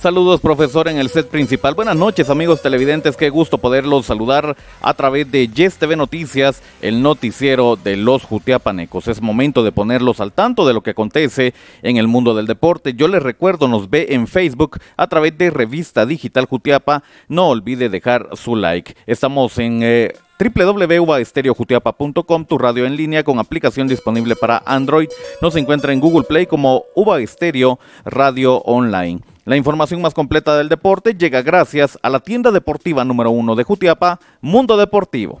Saludos, profesor, en el set principal. Buenas noches, amigos televidentes. Qué gusto poderlos saludar a través de Yes TV Noticias, el noticiero de los Jutiapanecos. Es momento de ponerlos al tanto de lo que acontece en el mundo del deporte. Yo les recuerdo, nos ve en Facebook a través de Revista Digital Jutiapa. No olvide dejar su like. Estamos en. Eh, tu radio en línea con aplicación disponible para Android. Nos encuentra en Google Play como Uva Estéreo Radio Online. La información más completa del deporte llega gracias a la tienda deportiva número uno de Jutiapa, Mundo Deportivo.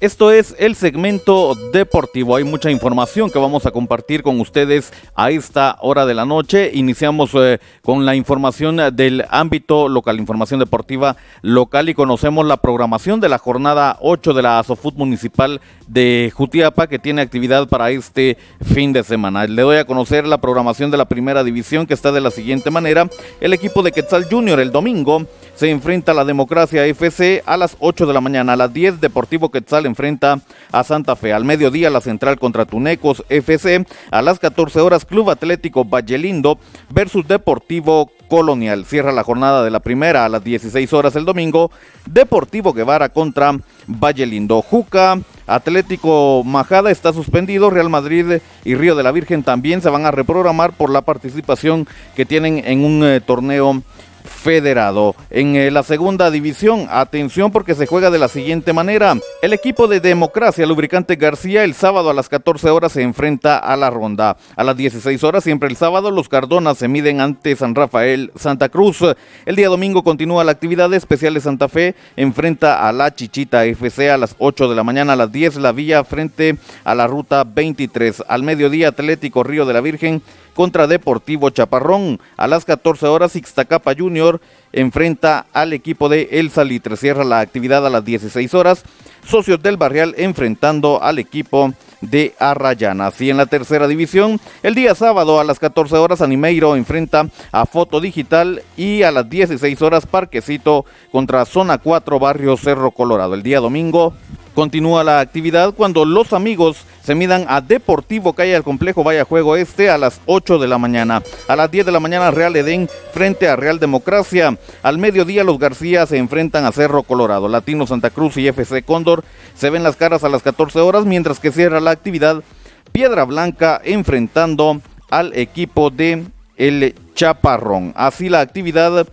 Esto es el segmento deportivo. Hay mucha información que vamos a compartir con ustedes a esta hora de la noche. Iniciamos eh, con la información del ámbito local, información deportiva local y conocemos la programación de la jornada 8 de la Asofut Municipal de Jutiapa que tiene actividad para este fin de semana. Le doy a conocer la programación de la primera división que está de la siguiente manera. El equipo de Quetzal Junior el domingo se enfrenta a la Democracia FC a las 8 de la mañana. A las 10 Deportivo Quetzal enfrenta a Santa Fe. Al mediodía la Central contra Tunecos FC. A las 14 horas Club Atlético Vallelindo versus Deportivo Colonial. Cierra la jornada de la primera a las 16 horas el domingo. Deportivo Guevara contra Vallelindo. Juca, Atlético Majada está suspendido. Real Madrid y Río de la Virgen también se van a reprogramar por la participación que tienen en un eh, torneo federado. En eh, la segunda división, atención porque se juega de la siguiente manera. El equipo de Democracia Lubricante García el sábado a las 14 horas se enfrenta a la ronda. A las 16 horas, siempre el sábado, los Cardonas se miden ante San Rafael Santa Cruz. El día domingo continúa la actividad especial de Santa Fe, enfrenta a la Chichita FC a las 8 de la mañana, a las 10 la Villa frente a la ruta 23. Al mediodía Atlético Río de la Virgen contra Deportivo Chaparrón. A las 14 horas, Ixtacapa Junior enfrenta al equipo de El Salitre. Cierra la actividad a las 16 horas. Socios del Barrial enfrentando al equipo de Arrayana. Así en la tercera división, el día sábado a las 14 horas Animeiro enfrenta a Foto Digital y a las 16 horas Parquecito contra Zona 4 Barrio Cerro Colorado. El día domingo Continúa la actividad cuando los amigos se midan a Deportivo Calle al Complejo Vaya Juego Este a las 8 de la mañana. A las 10 de la mañana Real Edén frente a Real Democracia. Al mediodía los García se enfrentan a Cerro Colorado. Latino Santa Cruz y FC Cóndor se ven las caras a las 14 horas mientras que cierra la actividad Piedra Blanca enfrentando al equipo de El Chaparrón. Así la actividad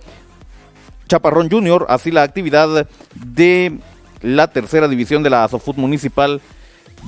Chaparrón Junior, así la actividad de la tercera división de la Asofut Municipal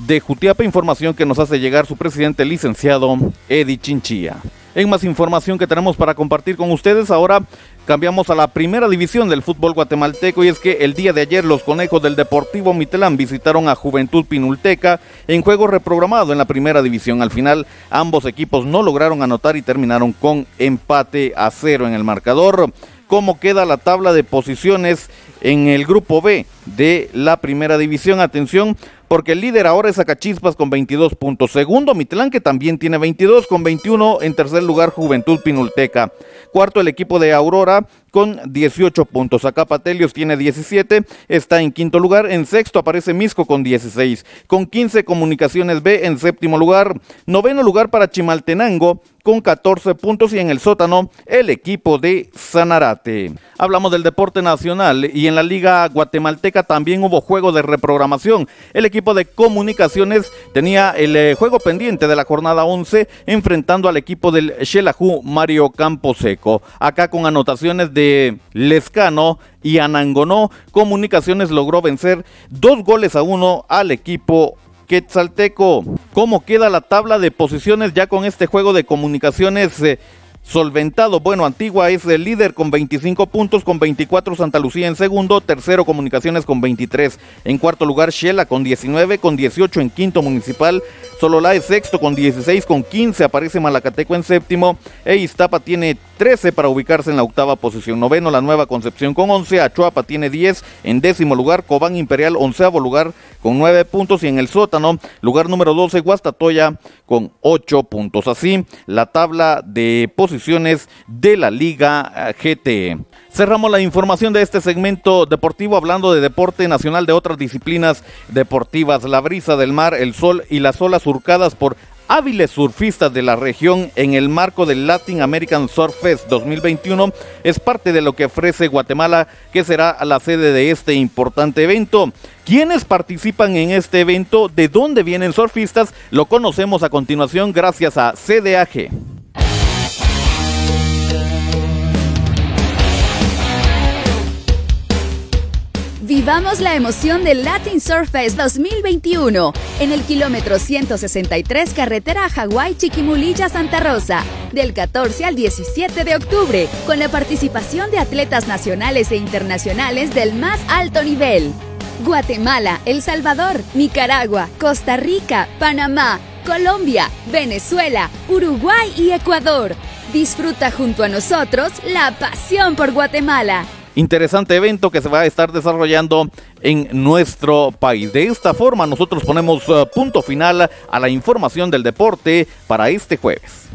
de Jutiapa. Información que nos hace llegar su presidente, licenciado Eddie Chinchilla. En más información que tenemos para compartir con ustedes, ahora cambiamos a la primera división del fútbol guatemalteco y es que el día de ayer los conejos del Deportivo Mitelán visitaron a Juventud Pinulteca en juego reprogramado en la primera división. Al final ambos equipos no lograron anotar y terminaron con empate a cero en el marcador. ¿Cómo queda la tabla de posiciones en el grupo B de la primera división. Atención, porque el líder ahora es Acachispas con 22 puntos. Segundo, Mitlán, que también tiene 22 con 21. En tercer lugar, Juventud Pinulteca. Cuarto, el equipo de Aurora con 18 puntos. Acá Patelios tiene 17, está en quinto lugar. En sexto aparece Misco con 16. Con 15 Comunicaciones B en séptimo lugar. Noveno lugar para Chimaltenango con 14 puntos y en el sótano el equipo de Sanarate. Hablamos del deporte nacional y en la liga guatemalteca también hubo juego de reprogramación. El equipo de comunicaciones tenía el eh, juego pendiente de la jornada 11 enfrentando al equipo del Xelajú Mario Camposeco. Acá con anotaciones de Lescano y Anangonó, Comunicaciones logró vencer dos goles a uno al equipo Quetzalteco. ¿Cómo queda la tabla de posiciones ya con este juego de comunicaciones? Eh, solventado. Bueno, Antigua es el líder con 25 puntos, con 24 Santa Lucía en segundo, tercero Comunicaciones con 23, en cuarto lugar Shela con 19, con 18 en quinto Municipal, Sololá es sexto con 16, con 15 aparece Malacateco en séptimo, e Iztapa tiene 13 para ubicarse en la octava posición, noveno la Nueva Concepción con 11, Achuapa tiene 10, en décimo lugar Cobán Imperial, onceavo lugar con 9 puntos. Y en el sótano, lugar número 12 Guastatoya con 8 puntos. Así, la tabla de posiciones de la Liga GT. Cerramos la información de este segmento deportivo hablando de deporte nacional de otras disciplinas deportivas, la brisa del mar, el sol y las olas surcadas por hábiles surfistas de la región en el marco del Latin American Surf Fest 2021 es parte de lo que ofrece Guatemala, que será la sede de este importante evento. ¿Quiénes participan en este evento? ¿De dónde vienen surfistas? Lo conocemos a continuación gracias a CDAG. Vivamos la emoción del Latin Surf Fest 2021 en el kilómetro 163 carretera Hawái Chiquimulilla Santa Rosa del 14 al 17 de octubre con la participación de atletas nacionales e internacionales del más alto nivel. Guatemala, El Salvador, Nicaragua, Costa Rica, Panamá, Colombia, Venezuela, Uruguay y Ecuador. Disfruta junto a nosotros la pasión por Guatemala interesante evento que se va a estar desarrollando en nuestro país. De esta forma nosotros ponemos eh, punto final a la información del deporte para este jueves.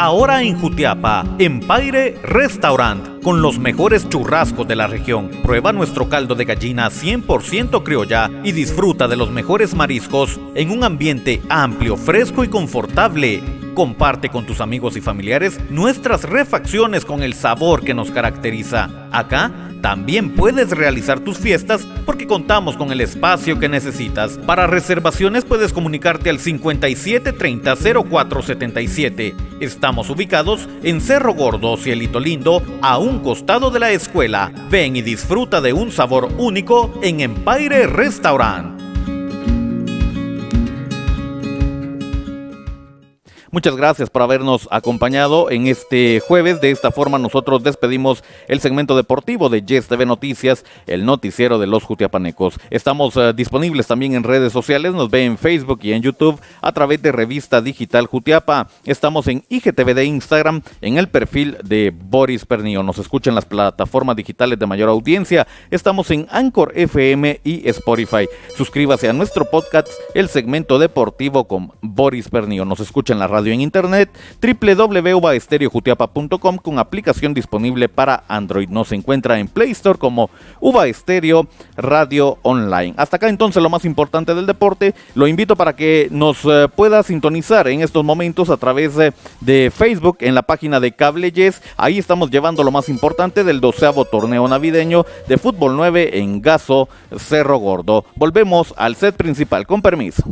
Ahora en Jutiapa, Empire Restaurant, con los mejores churrascos de la región. Prueba nuestro caldo de gallina 100% criolla y disfruta de los mejores mariscos en un ambiente amplio, fresco y confortable Comparte con tus amigos y familiares nuestras refacciones con el sabor que nos caracteriza. Acá también puedes realizar tus fiestas porque contamos con el espacio que necesitas. Para reservaciones puedes comunicarte al 5730 0477. Estamos ubicados en Cerro Gordo, Cielito Lindo, a un costado de la escuela. Ven y disfruta de un sabor único en Empire Restaurant. Muchas gracias por habernos acompañado en este jueves. De esta forma nosotros despedimos el segmento deportivo de Yes TV Noticias, el noticiero de los Jutiapanecos. Estamos eh, disponibles también en redes sociales, nos ve en Facebook y en YouTube a través de Revista Digital Jutiapa. Estamos en IGTV de Instagram, en el perfil de Boris Pernillo. Nos escuchan las plataformas digitales de mayor audiencia. Estamos en Anchor FM y Spotify. Suscríbase a nuestro podcast, el segmento deportivo con Boris Pernillo. Nos escuchan la radio en internet www.uvaestereojutiapa.com con aplicación disponible para Android. Nos encuentra en Play Store como Uva Estéreo Radio Online. Hasta acá entonces lo más importante del deporte. Lo invito para que nos eh, pueda sintonizar en estos momentos a través de Facebook en la página de Cable Yes. Ahí estamos llevando lo más importante del doceavo torneo navideño de fútbol 9 en Gaso Cerro Gordo. Volvemos al set principal. Con permiso.